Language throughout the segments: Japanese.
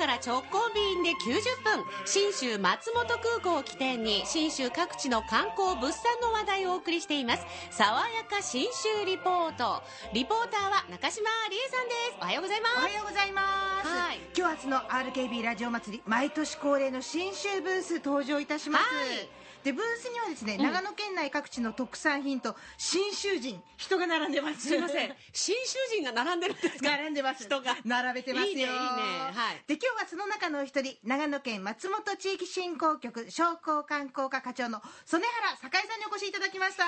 から直行便で90分。信州松本空港を起点に信州各地の観光物産の話題をお送りしています。爽やか信州リポート。リポーターは中島理恵さんです。おはようございます。おはようございます、はい。今日明日の RKB ラジオ祭り毎年恒例の新州ブース登場いたします、はい。でブースにはですね、ん。長野県内各地の特産品と新州人人が並んでます。すいません。信州人が並んでるんですか？並んでます。人が。並べてますよ。いいねいいね。はい。で今日はその中のお一人長野県松本地域振興局商工観光課課長の曽根原栄さんにお越しいただきました。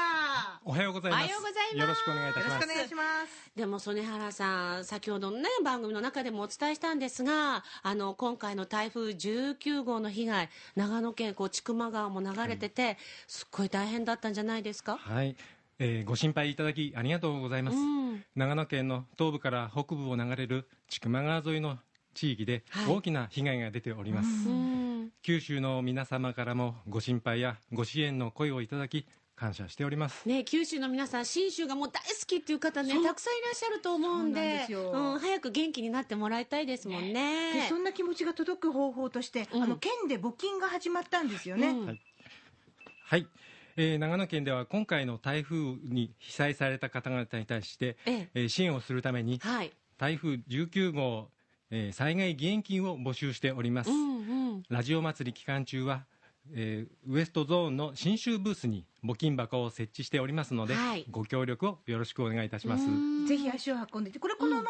おはようございます。おはようございます。よろしくお願いいたします。よろしくお。願いします。でも曽根原さん、先ほどのね、番組の中でもお伝えしたんですが、あの、今回の台風19号の被害、長野県、こう、千曲川も流れてて、すっごい大変だったんじゃないですか？はい、えーご心配いただきありがとうございます。うん長野県の東部から北部を流れる千曲川沿いの地域ではい大きな被害が出ております。うん。九州の皆様からもご心配やご支援の声をいただき感謝しております。ね、九州の皆さん、信州がもう大好きっていう方ね、たくさんいらっしゃると思うんそうなんうん、早く元気になってもらいたいですもんでね。そんな気持ちが届く方法として、うんあの県で募金が始まったんですよね、うんはいはい、えー長野県では今回の台風に被災された方々に対して、えええー支援をするためにはい。台風19号、えー災害義援金を募集しております。うんうん。ラジオ祭り期間中は、えーウエストゾーンの新州ブースに募金箱を設置しておりますので、はい。ご協力をよろしくお願いいたします。ぜひ足を運んでてこれこのまん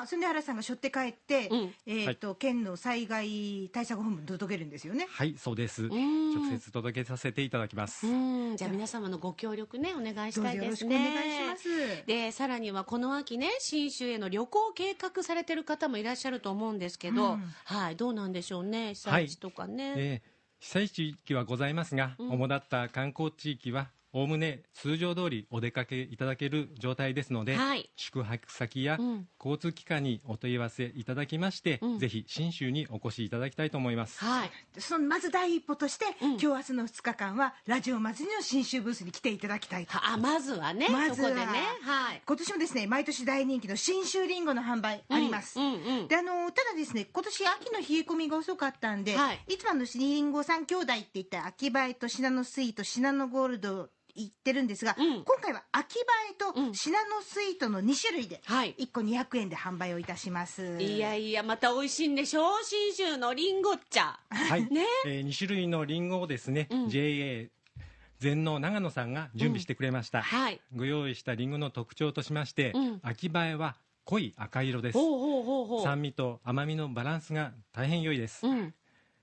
ま曽根原さんが背負って帰って、うん。えーと県の災害対策本部に届けるんですよね。はい、そうです。ん。直接届けさせていただきます。うん、じゃあ皆様のご協力ね、お願いしどうぞよ。ろしくおたいですね。願いします。で、さらにはこの秋ね、信州への旅行を計画されてる方もいらっしゃると思うんですけど、うん。はい、どうなんでしょうね、被災地とかね。えー被災地域はございますが、主だった観光地域はおおむね通常通りお出かけいただける状態ですので、はい。宿泊先やうん。交通機関にお問い合わせいただきまして、うん。ぜひ信州にお越しいただきたいと思います。はい。そのまず第一歩として、うん。今日明日の2日間はラジオ祭りの新州ブースに来ていただきたいと。はあ、まずはね、まずは。ね、はい。今年もですね毎年大人気の新州りんごの販売あります、うんうん。うんであのただですね今年秋の冷え込みが遅かったんで、はい。い、つもあのりんご三兄弟って言った秋映えとシナノスイートシナノゴールド言ってるんですが、うん。今回は秋映えうん。とシナノスイートの2種類ではい。1個200円で販売をいたします、いやいや、また美味しいんでしょう信州のりんご茶。はい、ね。え2種類のリンゴをですね、うん。JA 全農長野さんが準備してくれました、はい。ご用意したリンゴの特徴としまして、うん。秋映えは濃い赤色です。ほうほうほうほう。酸味と甘みのバランスが大変良いです、うん。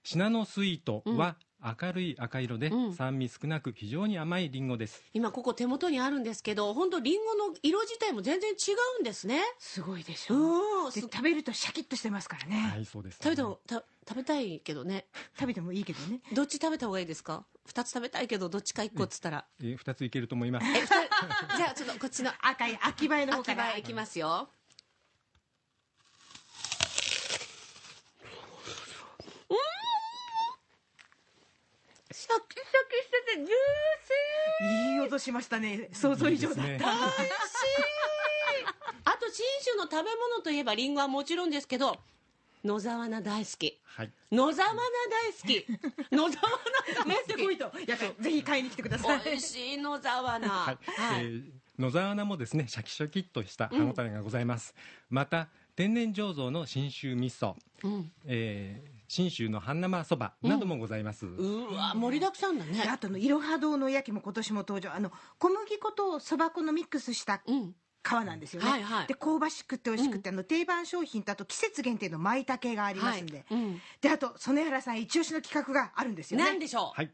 シナノスイートは明るい赤色で、うん。酸味少なく非常に甘いリンゴです。今ここ手元にあるんですけど、本当リンゴの色自体も全然違うんですね。すごいでしょ、うん。です食べるとシャキッとしてますからね、はいそうです、食べた方た食べたいけどね。食べてもいいけどね。どっち食べた方がいいですか？二つ食べたいけどどっちか一個っつったら。えー2ついけると思います。え二つじゃあちょっとこっちの赤い秋映えの方秋から。葉いきますよシャキシャキしててジューシいい音しましたね。想像以上だった。美味しい。あと信州の食べ物といえばリンゴはもちろんですけど野沢菜大好き。はい。野沢菜大好き。野沢菜持大好き。ってこいとやっぱぜひ買いに来てください。美味しい野沢菜。はい、はい。えー野沢菜もですねシャキシャキっとした歯ごたえがございます、また天然醸造の信州味噌、うん。えー信州の半生そばなどもございます、うわ盛りだくさんだでね。あとのいろは堂の焼きも今年も登場。あの小麦粉とそば粉のミックスしたうん。皮なんですよね、はいはい。で香ばしくて美味しくて、あの定番商品とあと季節限定の舞茸がありますんで、はいうん。であと曽根原さん一押しの企画があるんですよね。なんでしょはい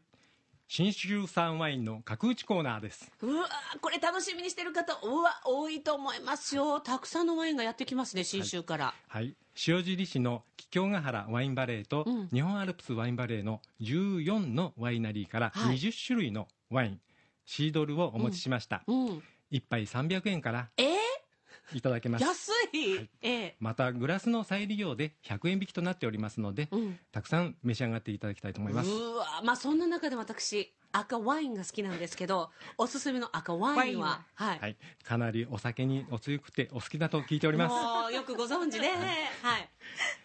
信州産ワインの角打ちコーナーです。ううわこれ楽しみにしてる方うわ多いと思いますよ。たくさんのワインがやってきますね信州から、はい。塩尻市の桔梗ヶ原ワインバレーと、うん。日本アルプスワインバレーの14のワイナリーからはい。20種類のワイン、シードルをお持ちしました、うん。一杯300円から。えー、いただけます。安い、ええ。またグラスの再利用で100円引きとなっておりますので、うん。たくさん召し上がっていただきたいと思います。うわまあそんな中で私赤ワインが好きなんですけどおすすめの赤ワインはは？い、はい、かなりお酒にお強くてお好きだと聞いております。もうよくご存知で、はい、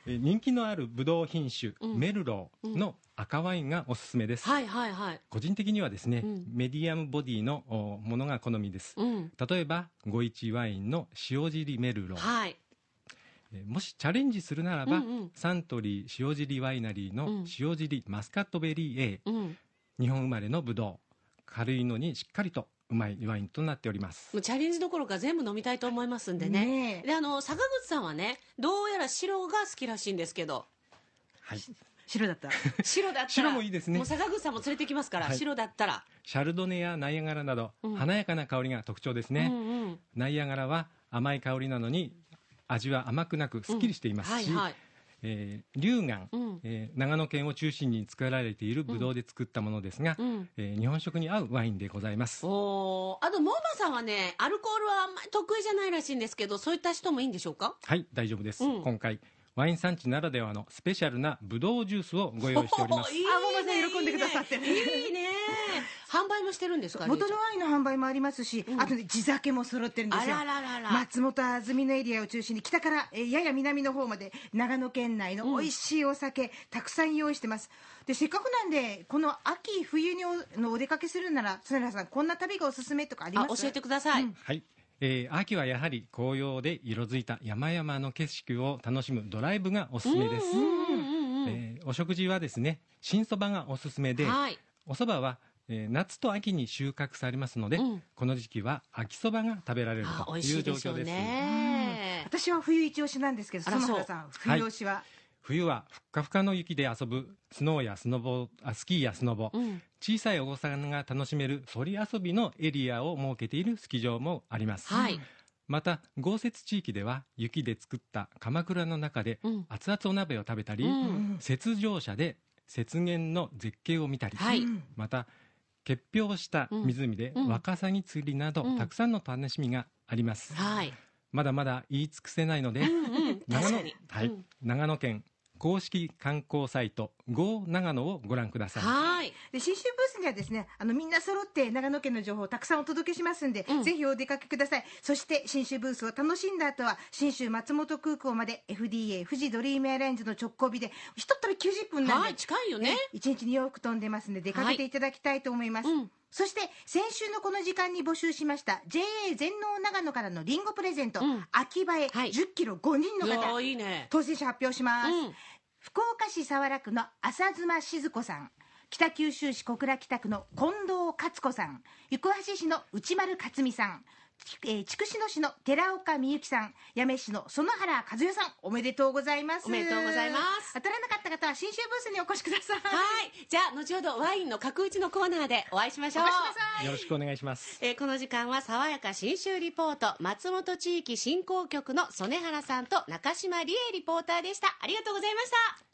えー人気のあるブドウ品種、うん。メルローの赤ワインがおすすめです、はいはいはい。個人的にはですね、うん。メディアムボディのおものが好みです、うん。例えば五一ワインの塩尻メルロー、はい。えーもしチャレンジするならば、うんうん。サントリー塩尻ワイナリーのうん。塩尻マスカットベリー A、うん日本生まれのブドウ軽いのにしっかりとうまいワインとなっております。もうチャレンジどころか全部飲みたいと思いますんでね。ねえ。であの坂口さんはねどうやら白が好きらしいんですけど。はい。白だった。白だったら白もいいですね。もう坂口さんも連れてきますから、はい。白だったら、シャルドネやナイアガラなど、うん。華やかな香りが特徴ですね、うんうん。ナイアガラは甘い香りなのに味は甘くなくすっきりしていますし、はいはいえー龍眼、うん。えー長野県を中心に作られているブドウで作ったものですが、うん。えー日本食に合うワインでございます。おー。あとモーバさんはねアルコールはあんまり得意じゃないらしいんですけどそういった人もいいんでしょうか？はい大丈夫です、うん。今回ワイン産地ならではのスペシャルなブドウジュースをご用意しております。いいねあモーバさん喜んでくださって。いいね。いいね販売もしてるんですか元のワインの販売もありますし、うん。あとね地酒も揃ってるんですよ。あらららら。松本安曇野エリアを中心に北から、えーやや南の方まで長野県内の美味しいお酒、たくさん用意してます。でせっかくなんでこの秋冬におのお出かけするなら曽根さんこんな旅がおすすめとかあります？あ教えてください、うん。はい、えー秋はやはり紅葉で色づいた山々の景色を楽しむドライブがおすすめです、えーお食事はですね新そばがおすすめで、はい。お蕎麦は、えー夏と秋に収穫されますので、うん。この時期は秋そばが食べられるという状況です。うん。ね私は冬一押しなんですけど園原さん冬押しは、冬はふっかふかの雪で遊ぶスノーやスノボあスキーやスノボ、うん。小さいお子さんが楽しめるそり遊びのエリアを設けているスキー場もあります、はい。また豪雪地域では雪で作った鎌倉の中でうん。熱々お鍋を食べたり、うん。うん雪上車で雪原の絶景を見たり、はい。うんまた結氷した湖でうん。ワカサギ釣りなど、うん。たくさんの楽しみがあります、はいまだまだ言い尽くせないので、うんうん長野はい。うん。長野県公式観光サイト GO 長野をご覧ください。はい。で新春ブースにはですねあのみんな揃って長野県の情報をたくさんお届けしますんで、うん。ぜひお出かけください。そして新春ブースを楽しんだ後は新州松本空港まで FDA 富士ドリームエアラインズの直行日でひとっ飛び90分なんで、はい近いよね。1日に往復飛んでますんで出かけていただきたいと思います、うんそして先週のこの時間に募集しました JA 全農長野からのリンゴプレゼント、うん。秋葉えはい。10キロ5人の方ーいいね。当選者発表します、うん。福岡市早良区の浅妻静子さん北九州市小倉北区の近藤勝子さん行橋市の内丸克美さんちえー筑紫野市の寺岡美幸さん八女市の園原和代さんおめでとうございます。おめでとうございます。当たらなかった方は新州ブースにお越しください。はい。じゃあ後ほどワインの角打ちのコーナーでお会いしましょう。お越しください。よろしくお願いします。えーこの時間は爽やか新州リポート松本地域振興局の曽根原さんと中島理恵リポーターでした。ありがとうございました